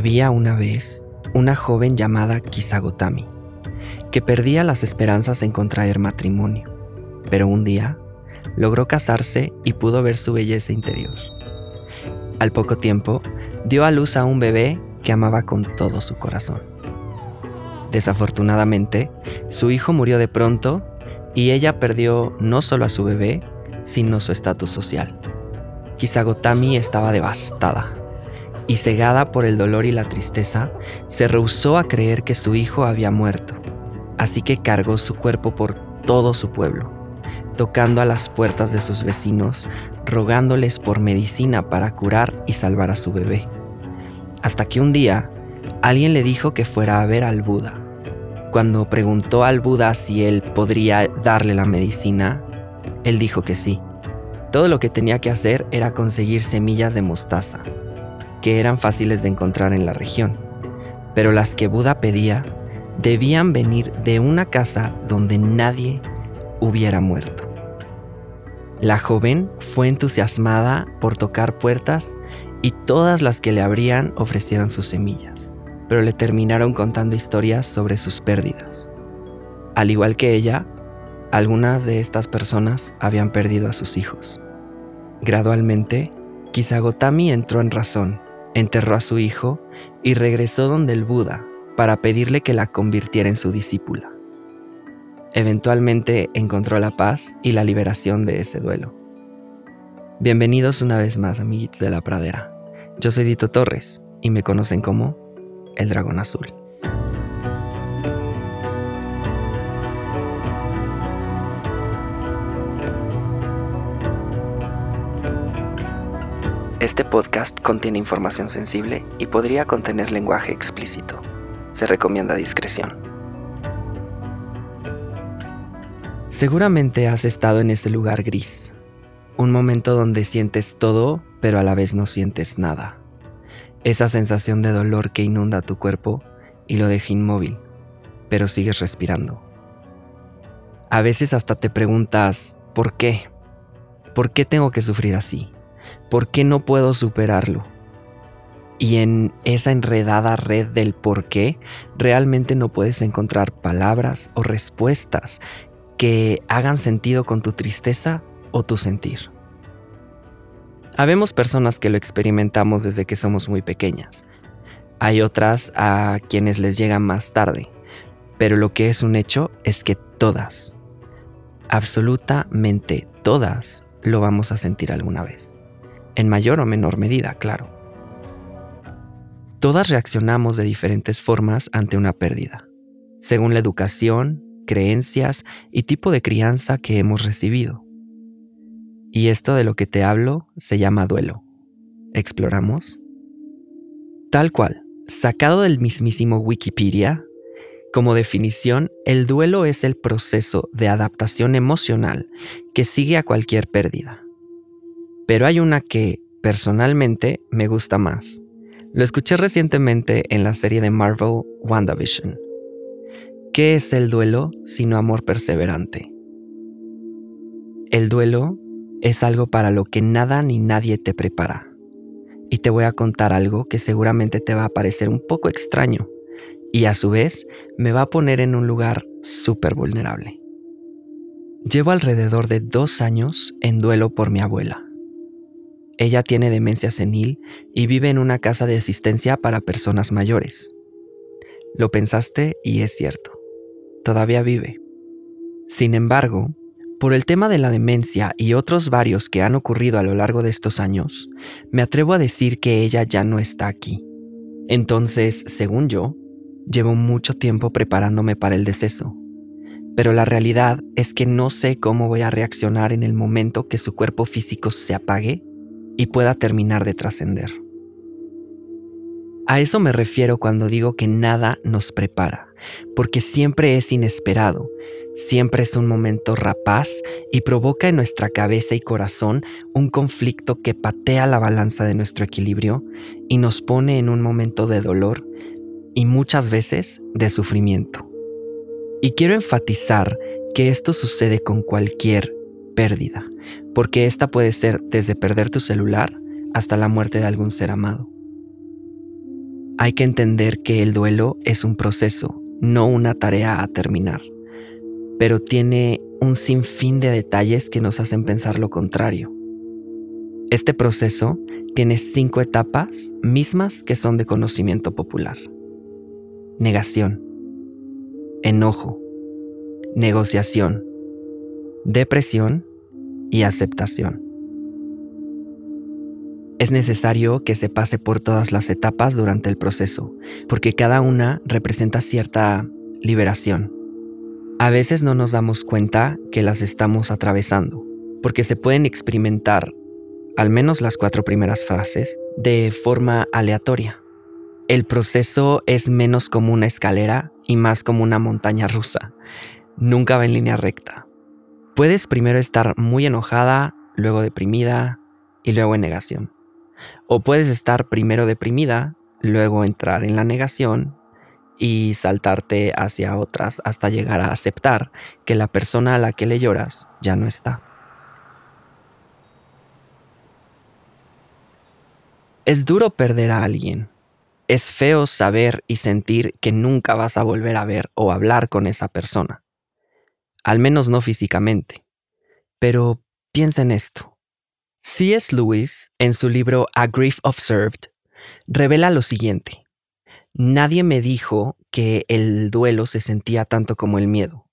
Había una vez una joven llamada Kisagotami, que perdía las esperanzas en contraer matrimonio, pero un día logró casarse y pudo ver su belleza interior. Al poco tiempo, dio a luz a un bebé que amaba con todo su corazón. Desafortunadamente, su hijo murió de pronto y ella perdió no solo a su bebé, sino su estatus social. Kisagotami estaba devastada y cegada por el dolor y la tristeza, se rehusó a creer que su hijo había muerto, así que cargó su cuerpo por todo su pueblo, tocando a las puertas de sus vecinos, rogándoles por medicina para curar y salvar a su bebé. Hasta que un día, alguien le dijo que fuera a ver al Buda. Cuando preguntó al Buda si él podría darle la medicina, él dijo que sí. Todo lo que tenía que hacer era conseguir semillas de mostaza que eran fáciles de encontrar en la región, pero las que Buda pedía debían venir de una casa donde nadie hubiera muerto. La joven fue entusiasmada por tocar puertas y todas las que le abrían ofrecieron sus semillas, pero le terminaron contando historias sobre sus pérdidas. Al igual que ella, algunas de estas personas habían perdido a sus hijos. Gradualmente, Kisagotami entró en razón enterró a su hijo y regresó donde el Buda para pedirle que la convirtiera en su discípula. Eventualmente encontró la paz y la liberación de ese duelo. Bienvenidos una vez más, amiguitos de la pradera. Yo soy Dito Torres y me conocen como el Dragón Azul. Este podcast contiene información sensible y podría contener lenguaje explícito. Se recomienda discreción. Seguramente has estado en ese lugar gris, un momento donde sientes todo, pero a la vez no sientes nada. Esa sensación de dolor que inunda tu cuerpo y lo deja inmóvil, pero sigues respirando. A veces hasta te preguntas, ¿por qué? ¿Por qué tengo que sufrir así? ¿Por qué no puedo superarlo? Y en esa enredada red del por qué, realmente no puedes encontrar palabras o respuestas que hagan sentido con tu tristeza o tu sentir. Habemos personas que lo experimentamos desde que somos muy pequeñas. Hay otras a quienes les llega más tarde. Pero lo que es un hecho es que todas, absolutamente todas, lo vamos a sentir alguna vez en mayor o menor medida, claro. Todas reaccionamos de diferentes formas ante una pérdida, según la educación, creencias y tipo de crianza que hemos recibido. Y esto de lo que te hablo se llama duelo. ¿Exploramos? Tal cual, sacado del mismísimo Wikipedia, como definición, el duelo es el proceso de adaptación emocional que sigue a cualquier pérdida pero hay una que, personalmente, me gusta más. Lo escuché recientemente en la serie de Marvel WandaVision. ¿Qué es el duelo sino amor perseverante? El duelo es algo para lo que nada ni nadie te prepara. Y te voy a contar algo que seguramente te va a parecer un poco extraño y a su vez me va a poner en un lugar súper vulnerable. Llevo alrededor de dos años en duelo por mi abuela. Ella tiene demencia senil y vive en una casa de asistencia para personas mayores. Lo pensaste y es cierto. Todavía vive. Sin embargo, por el tema de la demencia y otros varios que han ocurrido a lo largo de estos años, me atrevo a decir que ella ya no está aquí. Entonces, según yo, llevo mucho tiempo preparándome para el deceso. Pero la realidad es que no sé cómo voy a reaccionar en el momento que su cuerpo físico se apague y pueda terminar de trascender. A eso me refiero cuando digo que nada nos prepara, porque siempre es inesperado, siempre es un momento rapaz y provoca en nuestra cabeza y corazón un conflicto que patea la balanza de nuestro equilibrio y nos pone en un momento de dolor y muchas veces de sufrimiento. Y quiero enfatizar que esto sucede con cualquier pérdida, porque esta puede ser desde perder tu celular hasta la muerte de algún ser amado. Hay que entender que el duelo es un proceso, no una tarea a terminar, pero tiene un sinfín de detalles que nos hacen pensar lo contrario. Este proceso tiene cinco etapas mismas que son de conocimiento popular. Negación, enojo, negociación, depresión y aceptación. Es necesario que se pase por todas las etapas durante el proceso, porque cada una representa cierta liberación. A veces no nos damos cuenta que las estamos atravesando, porque se pueden experimentar, al menos las cuatro primeras frases, de forma aleatoria. El proceso es menos como una escalera y más como una montaña rusa. Nunca va en línea recta. Puedes primero estar muy enojada, luego deprimida y luego en negación. O puedes estar primero deprimida, luego entrar en la negación y saltarte hacia otras hasta llegar a aceptar que la persona a la que le lloras ya no está. Es duro perder a alguien. Es feo saber y sentir que nunca vas a volver a ver o hablar con esa persona. Al menos no físicamente. Pero piensa en esto. C.S. Lewis, en su libro A Grief Observed, revela lo siguiente. Nadie me dijo que el duelo se sentía tanto como el miedo.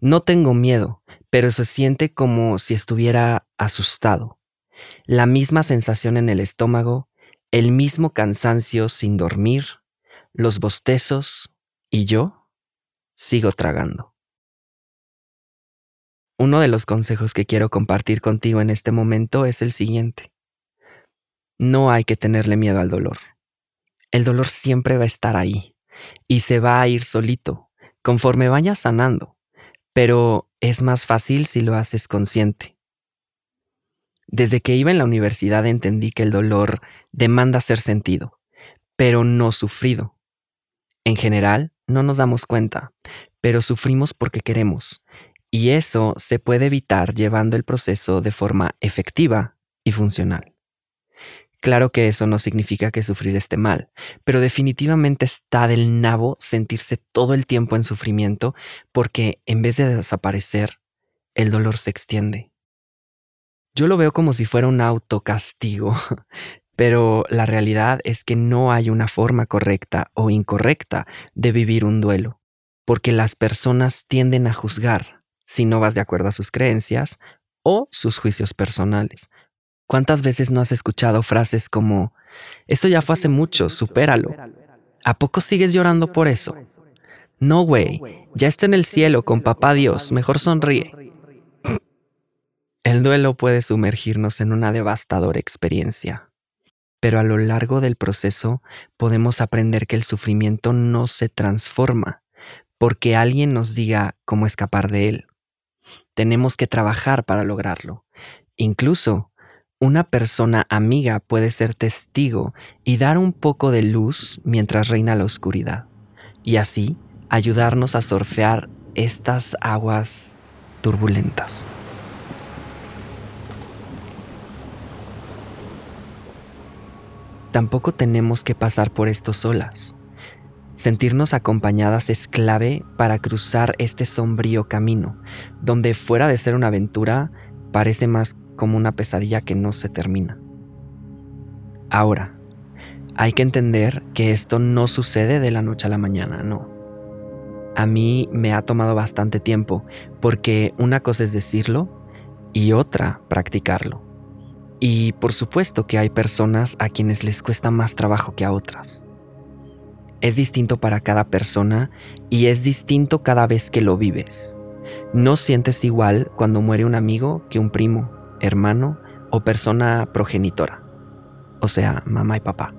No tengo miedo, pero se siente como si estuviera asustado. La misma sensación en el estómago, el mismo cansancio sin dormir, los bostezos y yo sigo tragando. Uno de los consejos que quiero compartir contigo en este momento es el siguiente. No hay que tenerle miedo al dolor. El dolor siempre va a estar ahí y se va a ir solito conforme vayas sanando, pero es más fácil si lo haces consciente. Desde que iba en la universidad entendí que el dolor demanda ser sentido, pero no sufrido. En general, no nos damos cuenta, pero sufrimos porque queremos, y eso se puede evitar llevando el proceso de forma efectiva y funcional. Claro que eso no significa que sufrir esté mal, pero definitivamente está del nabo sentirse todo el tiempo en sufrimiento porque en vez de desaparecer, el dolor se extiende. Yo lo veo como si fuera un autocastigo, pero la realidad es que no hay una forma correcta o incorrecta de vivir un duelo, porque las personas tienden a juzgar si no vas de acuerdo a sus creencias o sus juicios personales. ¿Cuántas veces no has escuchado frases como, esto ya fue hace mucho, supéralo? ¿A poco sigues llorando por eso? No, güey, ya está en el cielo con papá Dios, mejor sonríe. El duelo puede sumergirnos en una devastadora experiencia, pero a lo largo del proceso podemos aprender que el sufrimiento no se transforma porque alguien nos diga cómo escapar de él. Tenemos que trabajar para lograrlo. Incluso una persona amiga puede ser testigo y dar un poco de luz mientras reina la oscuridad, y así ayudarnos a surfear estas aguas turbulentas. Tampoco tenemos que pasar por esto solas. Sentirnos acompañadas es clave para cruzar este sombrío camino, donde fuera de ser una aventura, parece más como una pesadilla que no se termina. Ahora, hay que entender que esto no sucede de la noche a la mañana, no. A mí me ha tomado bastante tiempo, porque una cosa es decirlo y otra practicarlo. Y por supuesto que hay personas a quienes les cuesta más trabajo que a otras es distinto para cada persona y es distinto cada vez que lo vives. No sientes igual cuando muere un amigo que un primo, hermano o persona progenitora, o sea, mamá y papá.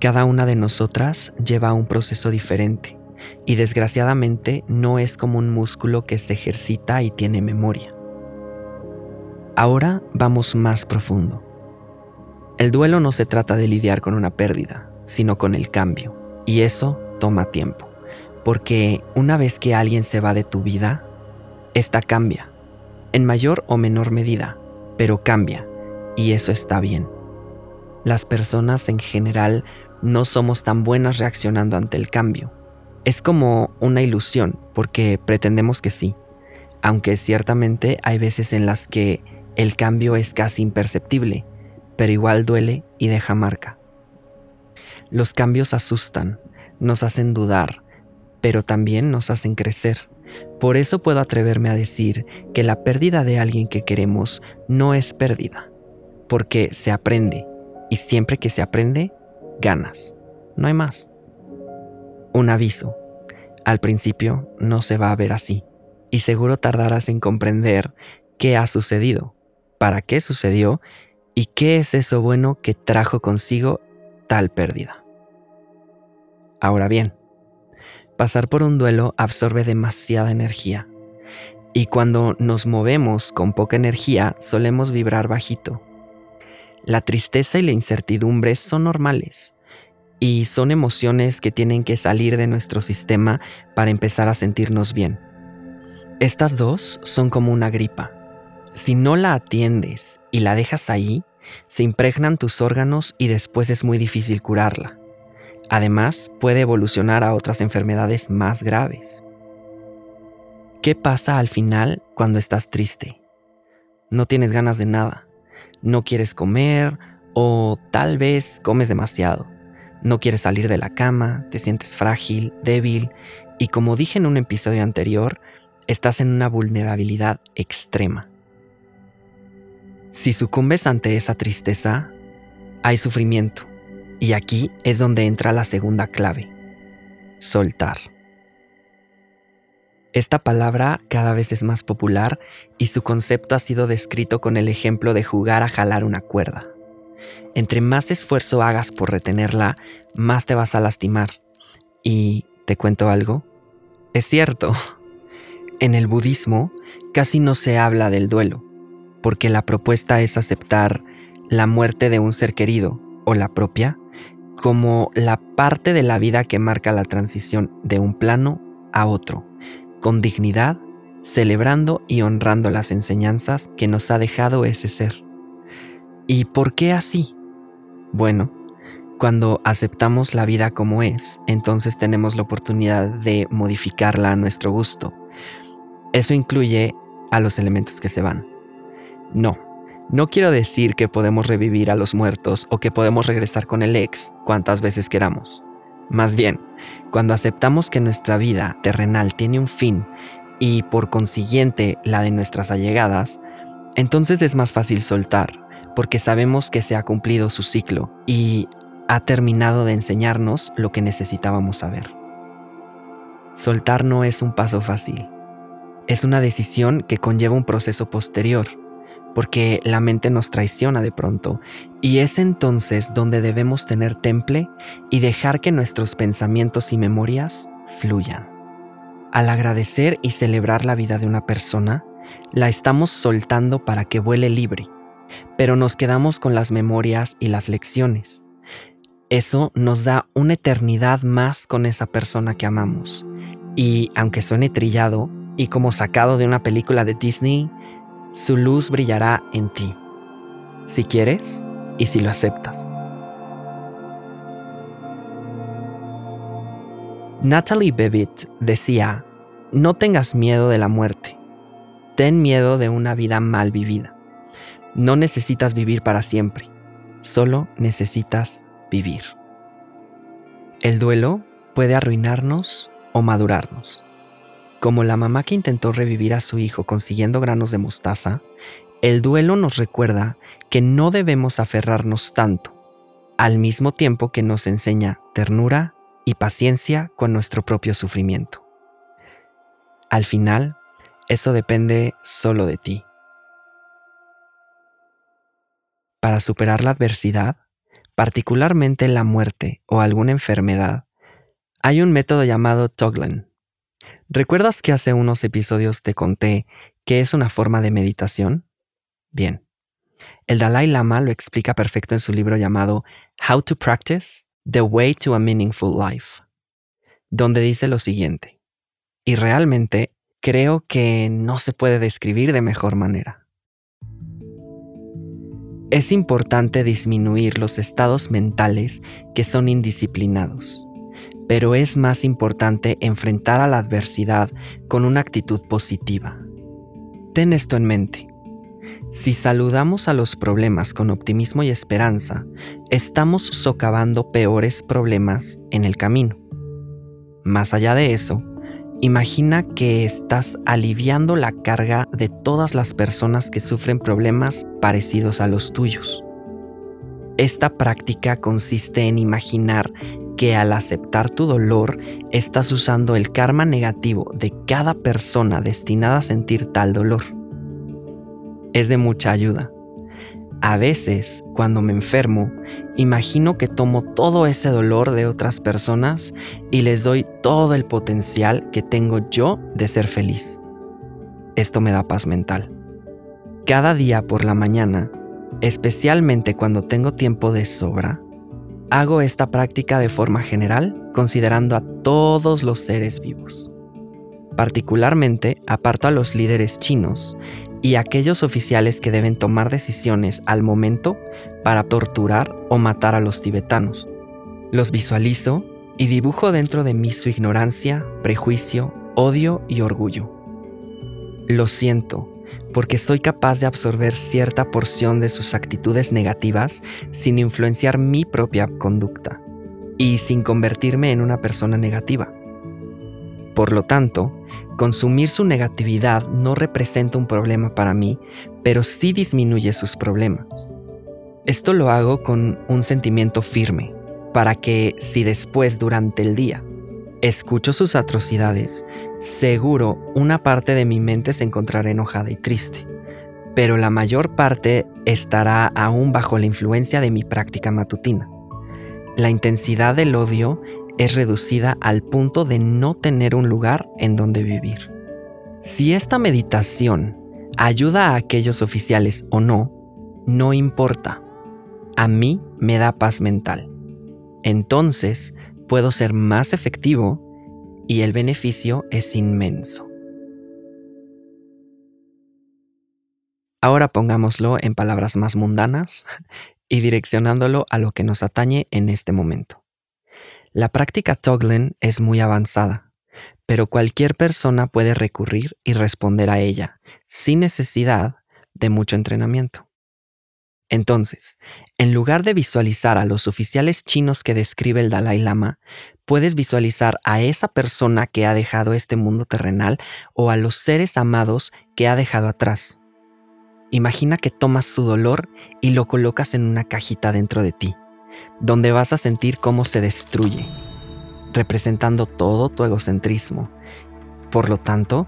Cada una de nosotras lleva un proceso diferente y desgraciadamente no es como un músculo que se ejercita y tiene memoria. Ahora vamos más profundo. El duelo no se trata de lidiar con una pérdida, sino con el cambio, y eso toma tiempo, porque una vez que alguien se va de tu vida, esta cambia, en mayor o menor medida, pero cambia, y eso está bien. Las personas en general no somos tan buenas reaccionando ante el cambio, es como una ilusión porque pretendemos que sí, aunque ciertamente hay veces en las que el cambio es casi imperceptible, pero igual duele y deja marca. Los cambios asustan, nos hacen dudar, pero también nos hacen crecer. Por eso puedo atreverme a decir que la pérdida de alguien que queremos no es pérdida, porque se aprende, y siempre que se aprende, ganas. No hay más. Un aviso. Al principio no se va a ver así y seguro tardarás en comprender qué ha sucedido, para qué sucedió y qué es eso bueno que trajo consigo tal pérdida. Ahora bien, pasar por un duelo absorbe demasiada energía y cuando nos movemos con poca energía solemos vibrar bajito. La tristeza y la incertidumbre son normales y son emociones que tienen que salir de nuestro sistema para empezar a sentirnos bien. Estas dos son como una gripa. Si no la atiendes y la dejas ahí, se impregnan tus órganos y después es muy difícil curarla. Además, puede evolucionar a otras enfermedades más graves. ¿Qué pasa al final cuando estás triste? No tienes ganas de nada, no quieres comer o tal vez comes demasiado no quieres salir de la cama, te sientes frágil, débil y como dije en un episodio anterior, estás en una vulnerabilidad extrema. Si sucumbes ante esa tristeza, hay sufrimiento y aquí es donde entra la segunda clave, soltar. Esta palabra cada vez es más popular y su concepto ha sido descrito con el ejemplo de jugar a jalar una cuerda. Entre más esfuerzo hagas por retenerla, más te vas a lastimar. Y te cuento algo. Es cierto. En el budismo casi no se habla del duelo, porque la propuesta es aceptar la muerte de un ser querido o la propia como la parte de la vida que marca la transición de un plano a otro, con dignidad, celebrando y honrando las enseñanzas que nos ha dejado ese ser. ¿Y por qué así? Bueno, cuando aceptamos la vida como es, entonces tenemos la oportunidad de modificarla a nuestro gusto. Eso incluye a los elementos que se van. No, no quiero decir que podemos revivir a los muertos o que podemos regresar con el ex cuantas veces queramos. Más bien, cuando aceptamos que nuestra vida terrenal tiene un fin y por consiguiente la de nuestras allegadas, entonces es más fácil soltar porque sabemos que se ha cumplido su ciclo y ha terminado de enseñarnos lo que necesitábamos saber. Soltar no es un paso fácil. Es una decisión que conlleva un proceso posterior, porque la mente nos traiciona de pronto, y es entonces donde debemos tener temple y dejar que nuestros pensamientos y memorias fluyan. Al agradecer y celebrar la vida de una persona, la estamos soltando para que vuele libre pero nos quedamos con las memorias y las lecciones. Eso nos da una eternidad más con esa persona que amamos. Y aunque suene trillado y como sacado de una película de Disney, su luz brillará en ti, si quieres y si lo aceptas. Natalie Bevitt decía, no tengas miedo de la muerte, ten miedo de una vida mal vivida. No necesitas vivir para siempre, solo necesitas vivir. El duelo puede arruinarnos o madurarnos. Como la mamá que intentó revivir a su hijo consiguiendo granos de mostaza, el duelo nos recuerda que no debemos aferrarnos tanto, al mismo tiempo que nos enseña ternura y paciencia con nuestro propio sufrimiento. Al final, eso depende solo de ti. Para superar la adversidad, particularmente la muerte o alguna enfermedad, hay un método llamado Toglen. ¿Recuerdas que hace unos episodios te conté que es una forma de meditación? Bien. El Dalai Lama lo explica perfecto en su libro llamado How to Practice The Way to a Meaningful Life, donde dice lo siguiente, y realmente creo que no se puede describir de mejor manera. Es importante disminuir los estados mentales que son indisciplinados, pero es más importante enfrentar a la adversidad con una actitud positiva. Ten esto en mente. Si saludamos a los problemas con optimismo y esperanza, estamos socavando peores problemas en el camino. Más allá de eso, Imagina que estás aliviando la carga de todas las personas que sufren problemas parecidos a los tuyos. Esta práctica consiste en imaginar que al aceptar tu dolor estás usando el karma negativo de cada persona destinada a sentir tal dolor. Es de mucha ayuda. A veces, cuando me enfermo, imagino que tomo todo ese dolor de otras personas y les doy todo el potencial que tengo yo de ser feliz. Esto me da paz mental. Cada día por la mañana, especialmente cuando tengo tiempo de sobra, hago esta práctica de forma general considerando a todos los seres vivos. Particularmente aparto a los líderes chinos y aquellos oficiales que deben tomar decisiones al momento para torturar o matar a los tibetanos. Los visualizo y dibujo dentro de mí su ignorancia, prejuicio, odio y orgullo. Lo siento, porque soy capaz de absorber cierta porción de sus actitudes negativas sin influenciar mi propia conducta y sin convertirme en una persona negativa. Por lo tanto, consumir su negatividad no representa un problema para mí, pero sí disminuye sus problemas. Esto lo hago con un sentimiento firme, para que si después durante el día escucho sus atrocidades, seguro una parte de mi mente se encontrará enojada y triste, pero la mayor parte estará aún bajo la influencia de mi práctica matutina. La intensidad del odio es reducida al punto de no tener un lugar en donde vivir. Si esta meditación ayuda a aquellos oficiales o no, no importa. A mí me da paz mental. Entonces puedo ser más efectivo y el beneficio es inmenso. Ahora pongámoslo en palabras más mundanas y direccionándolo a lo que nos atañe en este momento. La práctica Toglen es muy avanzada, pero cualquier persona puede recurrir y responder a ella sin necesidad de mucho entrenamiento. Entonces, en lugar de visualizar a los oficiales chinos que describe el Dalai Lama, puedes visualizar a esa persona que ha dejado este mundo terrenal o a los seres amados que ha dejado atrás. Imagina que tomas su dolor y lo colocas en una cajita dentro de ti donde vas a sentir cómo se destruye, representando todo tu egocentrismo. Por lo tanto,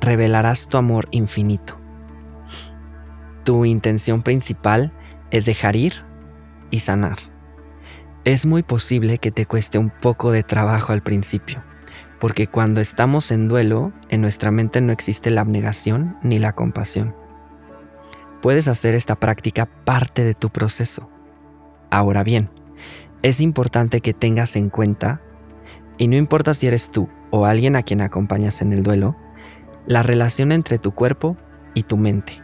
revelarás tu amor infinito. Tu intención principal es dejar ir y sanar. Es muy posible que te cueste un poco de trabajo al principio, porque cuando estamos en duelo, en nuestra mente no existe la abnegación ni la compasión. Puedes hacer esta práctica parte de tu proceso. Ahora bien, es importante que tengas en cuenta, y no importa si eres tú o alguien a quien acompañas en el duelo, la relación entre tu cuerpo y tu mente.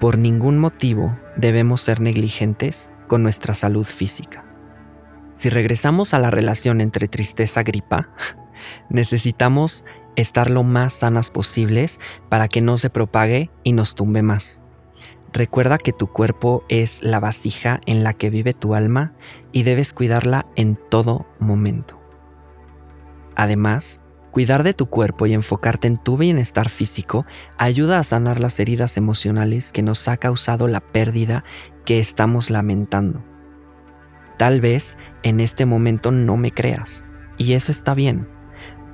Por ningún motivo debemos ser negligentes con nuestra salud física. Si regresamos a la relación entre tristeza-gripa, necesitamos estar lo más sanas posibles para que no se propague y nos tumbe más. Recuerda que tu cuerpo es la vasija en la que vive tu alma y debes cuidarla en todo momento. Además, cuidar de tu cuerpo y enfocarte en tu bienestar físico ayuda a sanar las heridas emocionales que nos ha causado la pérdida que estamos lamentando. Tal vez en este momento no me creas, y eso está bien,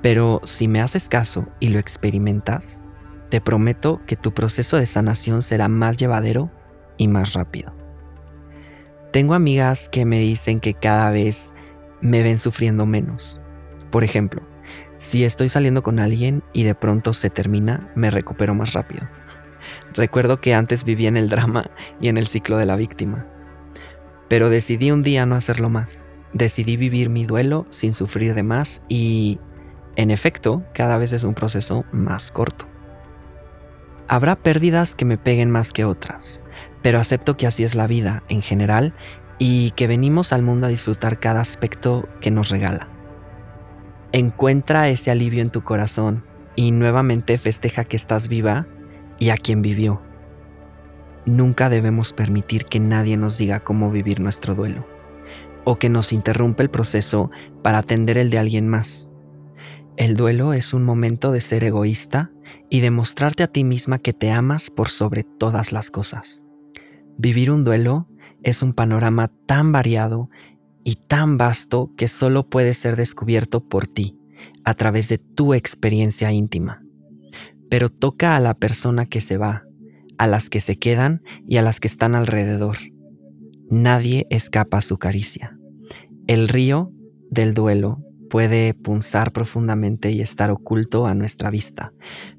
pero si me haces caso y lo experimentas, te prometo que tu proceso de sanación será más llevadero y más rápido. Tengo amigas que me dicen que cada vez me ven sufriendo menos. Por ejemplo, si estoy saliendo con alguien y de pronto se termina, me recupero más rápido. Recuerdo que antes vivía en el drama y en el ciclo de la víctima. Pero decidí un día no hacerlo más. Decidí vivir mi duelo sin sufrir de más y, en efecto, cada vez es un proceso más corto. Habrá pérdidas que me peguen más que otras, pero acepto que así es la vida en general y que venimos al mundo a disfrutar cada aspecto que nos regala. Encuentra ese alivio en tu corazón y nuevamente festeja que estás viva y a quien vivió. Nunca debemos permitir que nadie nos diga cómo vivir nuestro duelo o que nos interrumpa el proceso para atender el de alguien más. El duelo es un momento de ser egoísta y de mostrarte a ti misma que te amas por sobre todas las cosas. Vivir un duelo es un panorama tan variado y tan vasto que solo puede ser descubierto por ti, a través de tu experiencia íntima. Pero toca a la persona que se va, a las que se quedan y a las que están alrededor. Nadie escapa a su caricia. El río del duelo puede punzar profundamente y estar oculto a nuestra vista,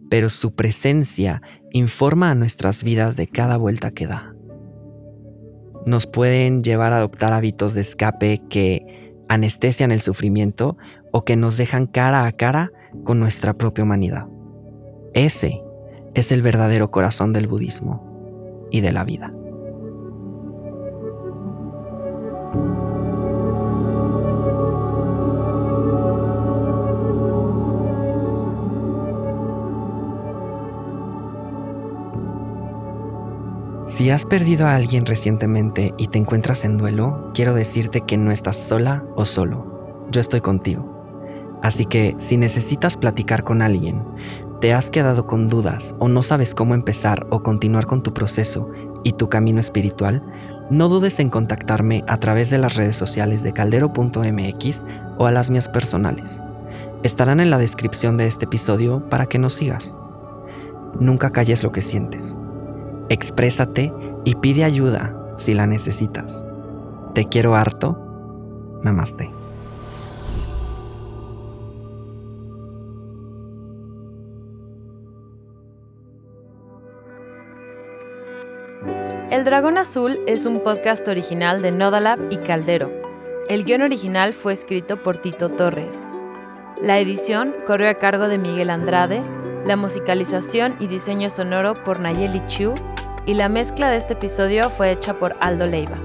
pero su presencia informa a nuestras vidas de cada vuelta que da nos pueden llevar a adoptar hábitos de escape que anestesian el sufrimiento o que nos dejan cara a cara con nuestra propia humanidad. Ese es el verdadero corazón del budismo y de la vida. Si has perdido a alguien recientemente y te encuentras en duelo, quiero decirte que no estás sola o solo. Yo estoy contigo. Así que si necesitas platicar con alguien, te has quedado con dudas o no sabes cómo empezar o continuar con tu proceso y tu camino espiritual, no dudes en contactarme a través de las redes sociales de caldero.mx o a las mías personales. Estarán en la descripción de este episodio para que nos sigas. Nunca calles lo que sientes exprésate y pide ayuda si la necesitas. Te quiero harto. Namaste. El Dragón Azul es un podcast original de Nodalab y Caldero. El guion original fue escrito por Tito Torres. La edición corrió a cargo de Miguel Andrade, la musicalización y diseño sonoro por Nayeli Chu y la mezcla de este episodio fue hecha por Aldo Leiva.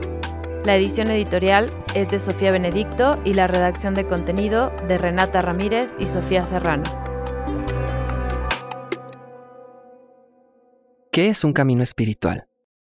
La edición editorial es de Sofía Benedicto y la redacción de contenido de Renata Ramírez y Sofía Serrano. ¿Qué es un camino espiritual?